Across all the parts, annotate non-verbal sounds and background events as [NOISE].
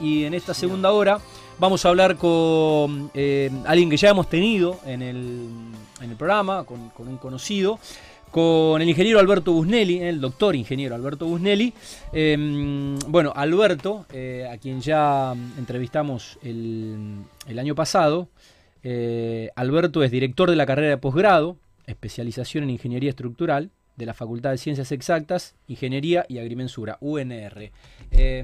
y en esta segunda hora vamos a hablar con eh, alguien que ya hemos tenido en el, en el programa, con, un conocido, con el ingeniero Alberto Busnelli, el doctor ingeniero Alberto Busnelli. Eh, bueno, Alberto, eh, a quien ya entrevistamos el, el año pasado, eh, Alberto es director de la carrera de posgrado, especialización en ingeniería estructural de la Facultad de Ciencias Exactas, Ingeniería y Agrimensura, UNR. Eh,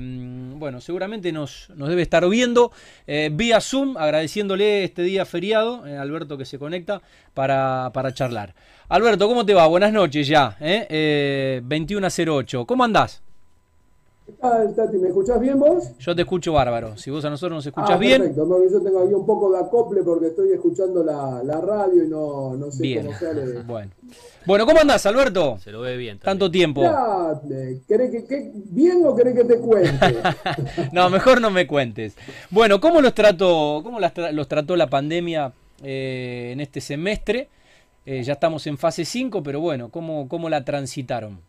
bueno, seguramente nos, nos, debe estar viendo eh, vía Zoom, agradeciéndole este día feriado, eh, Alberto que se conecta para, para, charlar. Alberto, ¿cómo te va? Buenas noches ya, eh, 21.08. ¿Cómo andás? ¿Qué tal, Tati? ¿Me escuchás bien vos? Yo te escucho bárbaro. Si vos a nosotros nos escuchás ah, bien. Perfecto, yo tengo ahí un poco de acople porque estoy escuchando la, la radio y no, no sé bien. cómo sale. [LAUGHS] Bueno. bueno, ¿cómo andás, Alberto? Se lo ve bien. También. Tanto tiempo. Ya, ¿querés que, que, ¿Bien o querés que te cuente? [LAUGHS] no, mejor no me cuentes. Bueno, ¿cómo los trató, cómo las, los trató la pandemia eh, en este semestre? Eh, ya estamos en fase 5, pero bueno, ¿cómo, cómo la transitaron?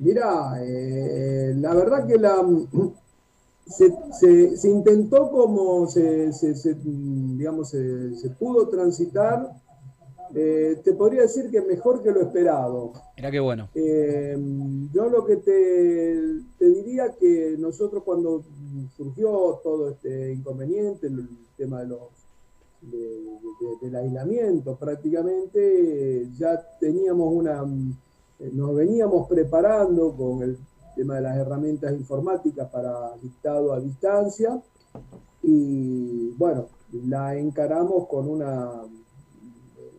Mirá, eh, la verdad que la, se, se, se intentó como se, se digamos, se, pudo transitar, eh, te podría decir que mejor que lo esperado. Mira qué bueno. Eh, yo lo que te, te, diría que nosotros cuando surgió todo este inconveniente, el tema de los, de, de, del aislamiento prácticamente, ya teníamos una nos veníamos preparando con el tema de las herramientas informáticas para dictado a distancia y bueno, la encaramos con una,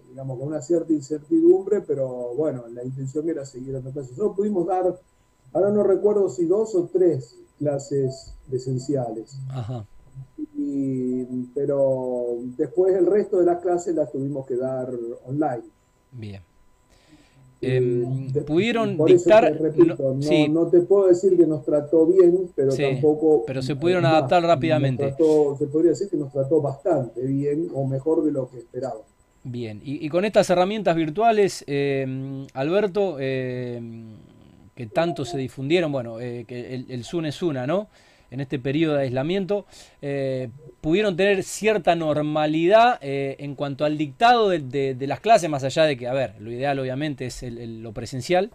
digamos, con una cierta incertidumbre, pero bueno, la intención era seguir dando clases. Nosotros pudimos dar, ahora no recuerdo si dos o tres clases presenciales. Ajá. Y, pero después el resto de las clases las tuvimos que dar online. Bien. Eh, pudieron dictar. Repito, no, sí. no, te puedo decir que nos trató bien, pero sí, tampoco. Pero se pudieron adaptar rápidamente. Trató, se podría decir que nos trató bastante bien o mejor de lo que esperaba. Bien, y, y con estas herramientas virtuales, eh, Alberto, eh, que tanto se difundieron, bueno, eh, que el, el Zoom es una, ¿no? En este periodo de aislamiento, eh, pudieron tener cierta normalidad eh, en cuanto al dictado de, de, de, las clases, más allá de que, a ver, lo ideal obviamente es el, el, lo presencial.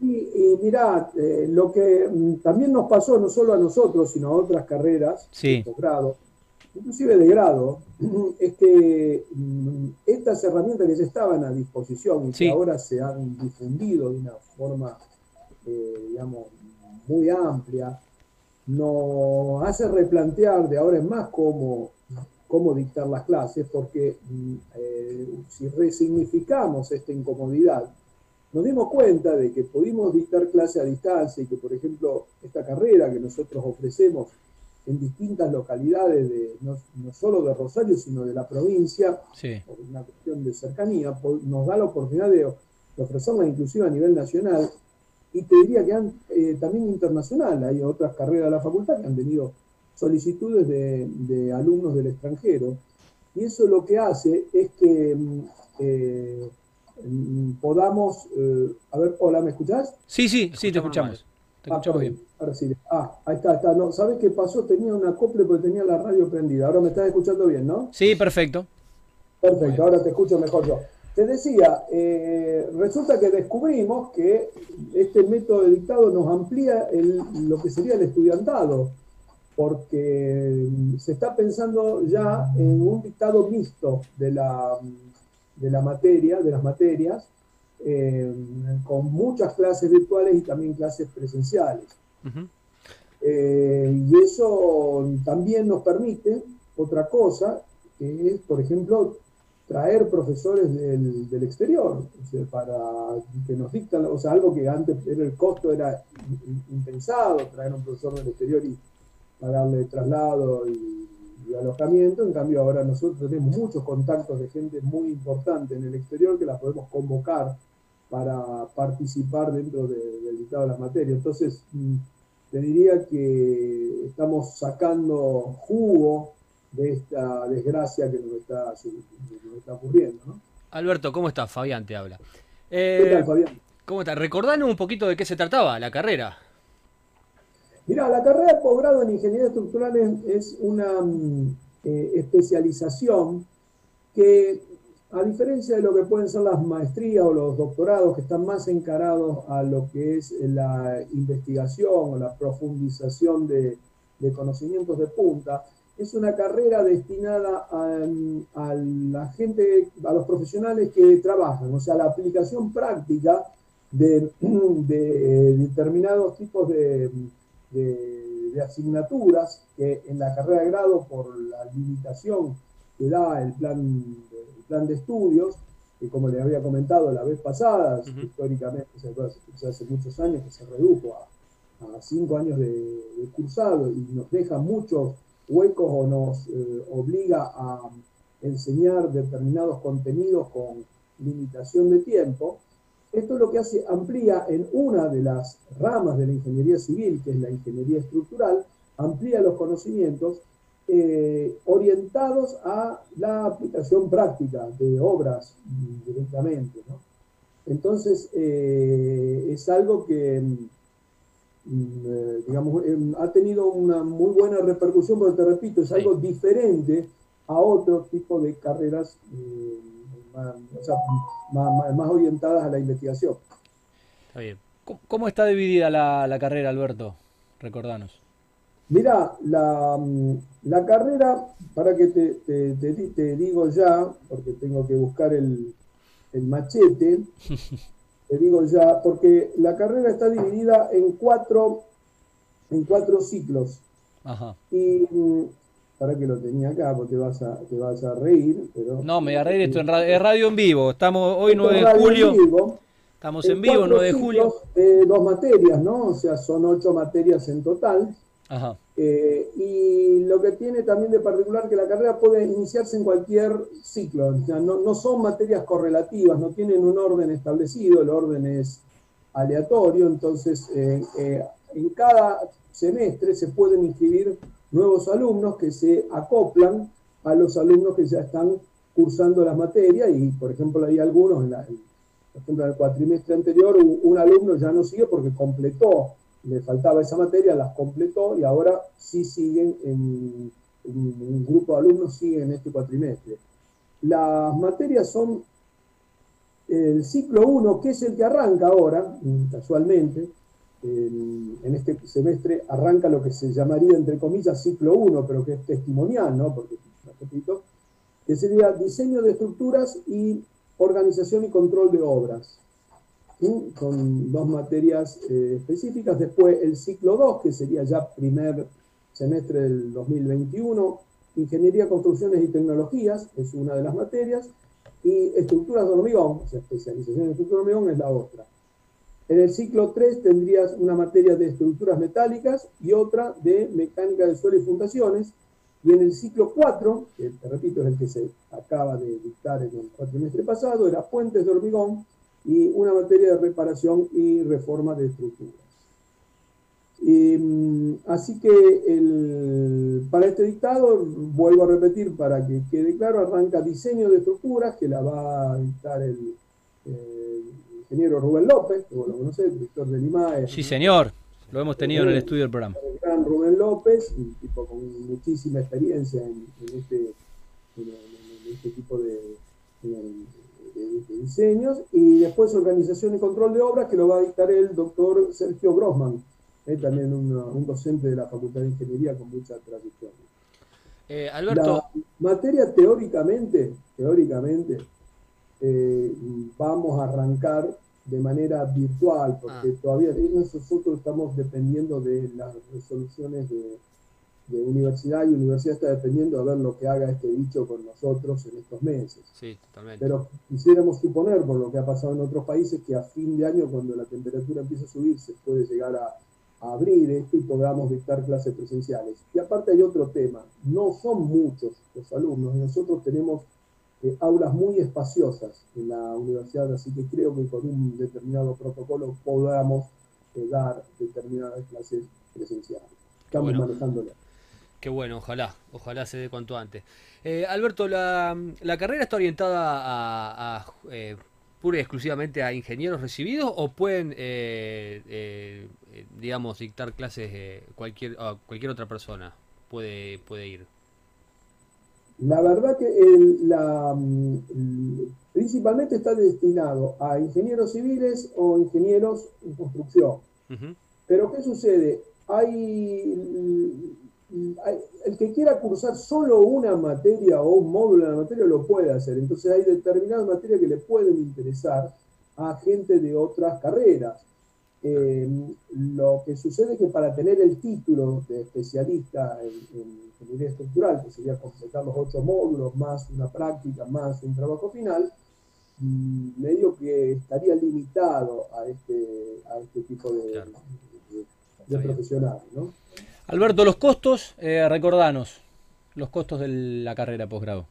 Y, y mirá, eh, lo que también nos pasó no solo a nosotros, sino a otras carreras sí. de posgrado, inclusive de grado, [CLEARS THROAT] es que estas herramientas que ya estaban a disposición y sí. que ahora se han difundido de una forma, digamos, muy amplia, nos hace replantear de ahora en más cómo, cómo dictar las clases, porque eh, si resignificamos esta incomodidad, nos dimos cuenta de que pudimos dictar clases a distancia y que, por ejemplo, esta carrera que nosotros ofrecemos en distintas localidades, de, no, no solo de Rosario, sino de la provincia, sí. por una cuestión de cercanía, nos da la oportunidad de, de ofrecerla inclusive a nivel nacional y te diría que han, eh, también internacional, hay otras carreras de la facultad que han tenido solicitudes de, de alumnos del extranjero, y eso lo que hace es que eh, podamos, eh, a ver, hola, ¿me escuchás? Sí, sí, sí, te escuchamos. Te escuchamos ah, bien. Ahora sí. Ah, ahí está, está. No, ¿Sabes qué pasó? Tenía un acople porque tenía la radio prendida. Ahora me estás escuchando bien, ¿no? Sí, perfecto. Perfecto, ahora te escucho mejor yo. Te decía, eh, resulta que descubrimos que este método de dictado nos amplía el, lo que sería el estudiantado, porque se está pensando ya en un dictado mixto de la, de la materia, de las materias, eh, con muchas clases virtuales y también clases presenciales. Uh -huh. eh, y eso también nos permite otra cosa, que es, por ejemplo, traer profesores del, del exterior o sea, para que nos dictan, o sea, algo que antes era el costo era impensado, traer un profesor del exterior y pagarle traslado y, alojamiento, en cambio ahora nosotros tenemos muchos contactos de gente muy importante en el exterior que la podemos convocar para participar dentro de, del dictado de las materias. Entonces, te diría que estamos sacando jugo de esta desgracia que nos está, nos está ocurriendo. ¿no? Alberto, ¿cómo estás? Fabián te habla. Eh, ¿Qué tal, Fabián? ¿Cómo estás? Recordanos un poquito de qué se trataba la carrera. Mira, la carrera de posgrado en ingeniería estructural es, una mm, eh, especialización que, a diferencia de lo que pueden ser las maestrías o los doctorados, que están más encarados a lo que es la investigación o la profundización de, conocimientos de punta, es una carrera destinada a, la gente, a los profesionales que trabajan, o sea, la aplicación práctica de [CLEARS THROAT] determinados tipos de de, asignaturas que en la carrera de grado, por la limitación que da el plan, el plan de estudios, que como les había comentado la vez pasada, históricamente, hace muchos años que se redujo a, cinco años de, cursado y nos deja muchos huecos o nos eh, obliga a enseñar determinados contenidos con limitación de tiempo, esto es lo que hace, amplía en una de las ramas de la ingeniería civil, que es la ingeniería estructural, amplía los conocimientos eh, orientados a la aplicación práctica de obras directamente. Entonces, eh, es algo que, mm, digamos, em, ha tenido una muy buena repercusión, pero te repito, es algo diferente a otro tipo de carreras más, orientadas a la investigación. Está bien. ¿Cómo está dividida la, carrera, Alberto? Recordanos. Mira, la, la, carrera, para que te, te, digo ya, porque tengo que buscar el, el machete, [LAUGHS] te digo ya, porque la carrera está dividida en cuatro, en cuatro ciclos. Ajá. Y para que lo tenía acá, porque te vas a, te vas a reír. Pero, no, me voy a reír esto en radio, es radio en vivo. Estamos hoy 9 de julio. Estamos en, vivo, 9 de julio. dos materias, ¿no? O sea, son ocho materias en total. Ajá. Eh, y lo que tiene también de particular que la carrera puede iniciarse en cualquier ciclo. O sea, no, son materias correlativas, no tienen un orden establecido, el orden es aleatorio, entonces eh, eh, en cada semestre se pueden inscribir nuevos alumnos que se acoplan a los alumnos que ya están cursando las materias y, por ejemplo, hay algunos, en la, por ejemplo, en el cuatrimestre anterior, un, alumno ya no sigue porque completó, le faltaba esa materia, las completó y ahora sí siguen, en, un grupo de alumnos siguen en este cuatrimestre. Las materias son el ciclo 1, que es el que arranca ahora, casualmente, en este semestre arranca lo que se llamaría, entre comillas, ciclo 1, pero que es testimonial, ¿no? Porque, repito, que sería diseño de estructuras y organización y control de obras. Con dos materias eh, específicas. Después el ciclo 2, que sería ya primer semestre del 2021, Ingeniería, Construcciones y Tecnologías, es una de las materias, y Estructuras de hormigón, especialización en estructuras de hormigón es la otra. En el ciclo 3 tendrías una materia de estructuras metálicas y otra de mecánica de suelo y fundaciones. Y en el ciclo 4, que te repito es el que se acaba de dictar en el cuatrimestre pasado, era puentes de hormigón y una materia de reparación y reforma de estructuras. Mm, así que para este dictado, vuelvo a repetir para que quede claro, arranca diseño de estructuras que la va a dictar el, ingeniero Rubén López, que vos lo conocés, director del IMAE. Sí, señor, lo hemos tenido en el estudio del programa. El gran Rubén López, un tipo con muchísima experiencia en, este, este, tipo de, diseños, y después organización y control de obras, que lo va a dictar el doctor Sergio Grossman, también un docente de la Facultad de Ingeniería con mucha tradición. Eh, Alberto. La materia teóricamente, teóricamente, eh, vamos a arrancar de manera virtual, porque ah. todavía nosotros estamos dependiendo de las resoluciones de, universidad y universidad está dependiendo de ver lo que haga este bicho con nosotros en estos meses. Sí, totalmente. Pero quisiéramos suponer, por lo que ha pasado en otros países, que a fin de año, cuando la temperatura empieza a subir, se puede llegar a, a abrir esto y podamos dictar clases presenciales. Y aparte hay otro tema, no son muchos los alumnos, nosotros tenemos eh, aulas muy espaciosas en la universidad, así que creo que con un determinado protocolo podamos eh, dar determinadas clases presenciales. Estamos manejándolo. Qué bueno, ojalá, ojalá se dé cuanto antes. Eh, Alberto, la, carrera está orientada a, pura y exclusivamente a ingenieros recibidos o pueden, eh, eh, digamos, dictar clases cualquier, cualquier otra persona? Puede, puede ir. La verdad que el, la, mm, principalmente está destinado a ingenieros civiles o ingenieros en construcción. Pero ¿qué sucede? Hay, el que quiera cursar solo una materia o un módulo de la materia lo puede hacer. Entonces hay determinadas materias que le pueden interesar a gente de otras carreras. Eh, lo que sucede es que para tener el título de especialista en, ingeniería estructural, que sería completar los ocho módulos, más una práctica, más un trabajo final, medio que estaría limitado a este, a este tipo de, profesionales. Alberto, los costos, eh, recordanos, los costos de la carrera posgrado.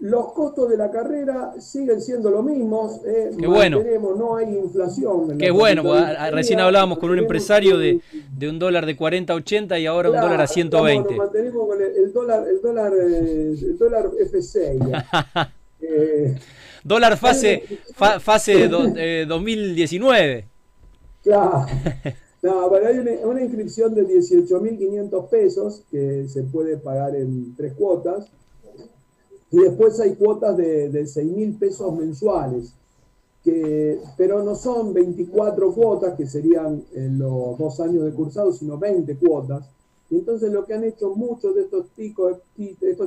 Los costos de la carrera siguen siendo los mismos. Eh, Qué bueno. No hay inflación. Qué bueno, recién hablábamos con un empresario de, de, un dólar de 40 a 80 y ahora un dólar a 120. nos mantenemos con el, dólar, el dólar, eh, el dólar F6. [LAUGHS] eh, dólar fase, fase 2019. Claro. No, pero hay una, inscripción de 18.500 pesos que se puede pagar en tres cuotas y después hay cuotas de, de 6 mil pesos mensuales, que, pero no son 24 cuotas, que serían en los dos años de cursado, sino 20 cuotas. Y entonces lo que han hecho muchos de estos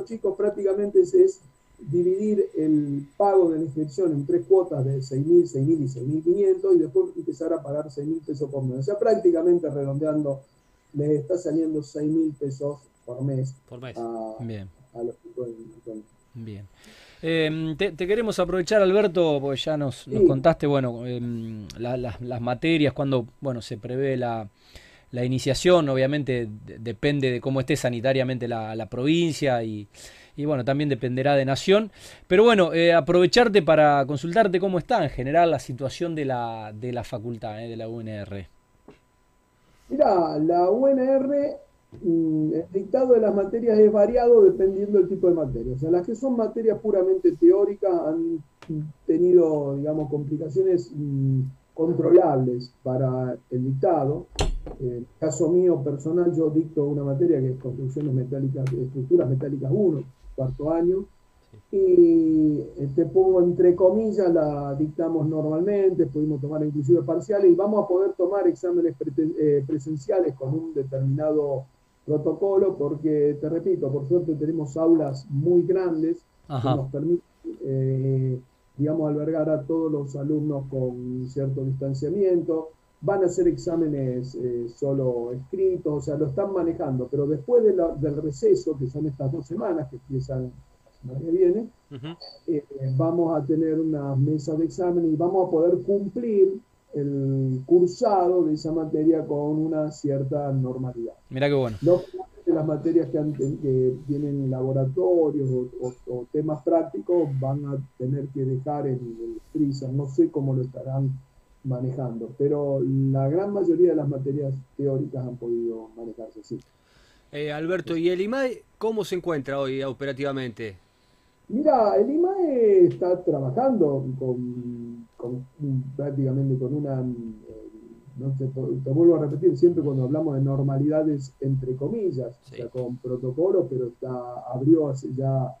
chicos prácticamente es, dividir el pago de la inscripción en tres cuotas de 6.000, 6.000 y 6.500 y después empezar a pagar 6.000 pesos por mes. O sea, prácticamente redondeando, les está saliendo 6.000 pesos por mes, por mes. A, Bien. a los. Bien. Em, te, queremos aprovechar, Alberto, porque ya nos, contaste, bueno, em, las materias, cuando, bueno, se prevé la, iniciación, obviamente depende de cómo esté sanitariamente la, provincia y, bueno, también dependerá de Nación. Pero bueno, eh, aprovecharte para consultarte cómo está en general la situación de la, de la facultad, eh, de la UNR. Mira, la UNR Mm, el dictado de las materias es variado dependiendo del tipo de materia. O sea, las que son materias puramente teóricas han tenido, digamos, complicaciones mm, controlables para el dictado. En el caso mío personal, yo dicto una materia que es construcciones metálicas, estructuras metálicas 1, cuarto año, y eh, te pongo entre comillas, la dictamos normalmente, pudimos tomar inclusive parciales y vamos a poder tomar exámenes eh, presenciales con un determinado protocolo porque, te repito, por suerte tenemos aulas muy grandes que nos permiten, eh, digamos, albergar a todos los alumnos con cierto distanciamiento. Van a hacer exámenes eh, solo escritos, o sea, lo están manejando, pero después del receso, que son estas dos semanas que empiezan la semana que viene, eh, vamos a tener una mesa de exámenes y vamos a poder cumplir el cursado de esa materia con una cierta normalidad. Mira qué bueno. No las materias que, tienen laboratorios o, temas prácticos van a tener que dejar en el freezer. No sé cómo lo estarán manejando, pero la gran mayoría de las materias teóricas han podido manejarse así. Eh, Alberto, ¿y el IMAE cómo se encuentra hoy operativamente? Mira, el IMAE está trabajando con, prácticamente con una, eh, no te, vuelvo a repetir, siempre cuando hablamos de normalidades entre comillas, o sea, con protocolos, pero está, abrió hace ya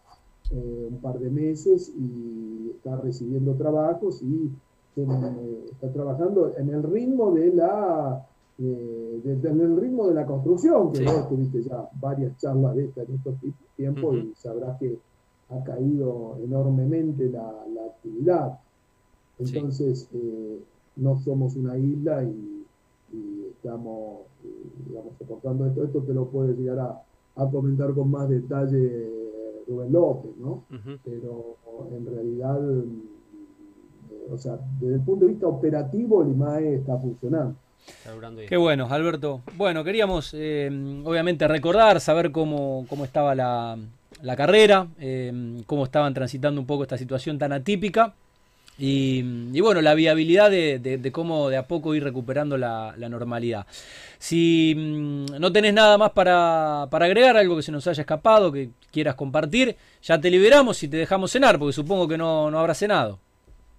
eh, un par de meses y está recibiendo trabajos y eh, está trabajando en el ritmo de la en el ritmo de la construcción, que vos tuviste ya varias charlas de esta en estos tiempos y sabrás que ha caído enormemente la, actividad. Entonces, eh, no somos una isla y, estamos, eh, digamos, soportando esto. Esto te lo puede llegar a, comentar con más detalle Rubén López, ¿no? Pero en realidad, eh, o sea, desde el punto de vista operativo, el IMAE está funcionando. Qué bueno, Alberto. Bueno, queríamos obviamente recordar, saber cómo, cómo estaba la, la carrera, em, cómo estaban transitando un poco esta situación tan atípica. Y, bueno, la viabilidad de, cómo de a poco ir recuperando la, normalidad. Si mm, no tenés nada más para, agregar, algo que se nos haya escapado, que quieras compartir, ya te liberamos y te dejamos cenar, porque supongo que no, no habrá cenado.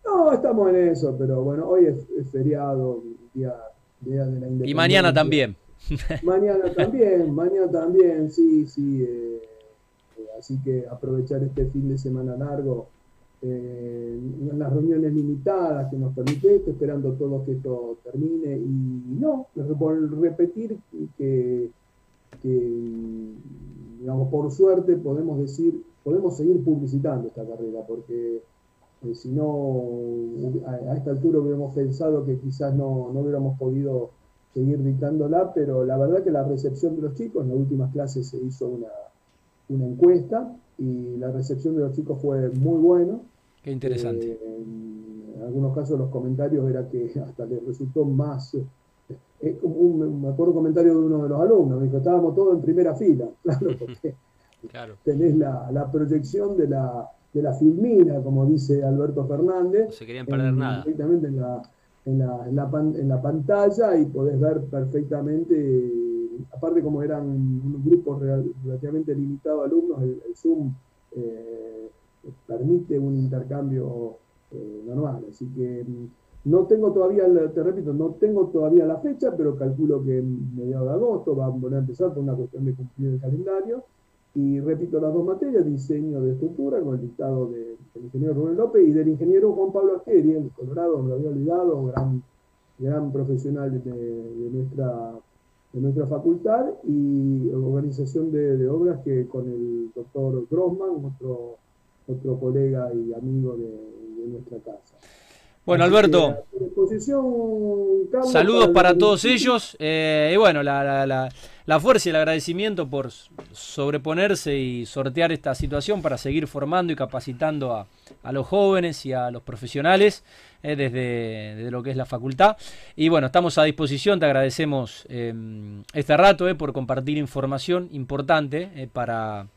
No, estamos en eso, pero bueno, hoy es, feriado, día, día, de la independencia. Y mañana también. Mañana también, [LAUGHS] mañana también, sí, sí. Eh, eh, así que aprovechar este fin de semana largo eh, las reuniones limitadas que nos permite esto, esperando todo que esto termine y no, repetir que, digamos, por suerte podemos decir, podemos seguir publicitando esta carrera, porque si no, a, esta altura hubiéramos pensado que quizás no, no hubiéramos podido seguir dictándola, pero la verdad que la recepción de los chicos, en las últimas clases se hizo una, una encuesta y la recepción de los chicos fue muy buena. Qué interesante. Eh, en algunos casos los comentarios era que hasta les resultó más... Eh, un, me acuerdo un comentario de uno de los alumnos, me dijo, estábamos todos en primera fila, [LAUGHS] claro, porque tenés la, la, proyección de la, de la filmina, como dice Alberto Fernández. No se querían perder nada. Directamente en la, en la, en la, en la pantalla y podés ver perfectamente, aparte como eran un grupo relativamente limitado de alumnos, el, Zoom eh, permite un intercambio eh, normal. Así que mm, no tengo todavía, te repito, no tengo todavía la fecha, pero calculo que en mediados de agosto va a volver a empezar por una cuestión de cumplir el calendario. Y repito las dos materias, diseño de estructura con el dictado del ingeniero Rubén López y del ingeniero Juan Pablo Asqueri, el Colorado, me lo había olvidado, gran, gran profesional de, nuestra, de nuestra facultad, y organización de, obras que con el doctor Grossman, otro, otro colega y amigo de nuestra casa. Bueno, Alberto. Saludos para, todos ellos. Eh, y bueno, la, fuerza y el agradecimiento por sobreponerse y sortear esta situación para seguir formando y capacitando a, los jóvenes y a los profesionales eh, desde, lo que es la facultad. Y bueno, estamos a disposición. Te agradecemos em, este rato eh, por compartir información importante para,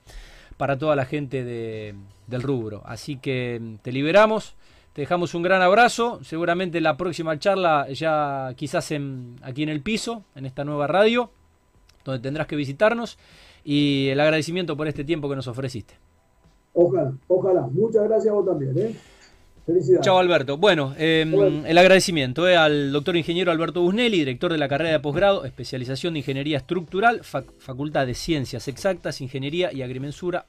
para toda la gente del rubro. Así que em, te liberamos. Te dejamos un gran abrazo. Seguramente la próxima charla ya quizás en, aquí en el piso, en esta nueva radio, donde tendrás que visitarnos. Y el agradecimiento por este tiempo que nos ofreciste. Ojalá, ojalá. Muchas gracias a vos también. ¿eh? Felicidades. Chao Alberto. Bueno, em, el agradecimiento eh, al doctor ingeniero Alberto Busnelli, director de la carrera de posgrado, especialización de Ingeniería Estructural, Facultad de Ciencias Exactas, Ingeniería y Agrimensura,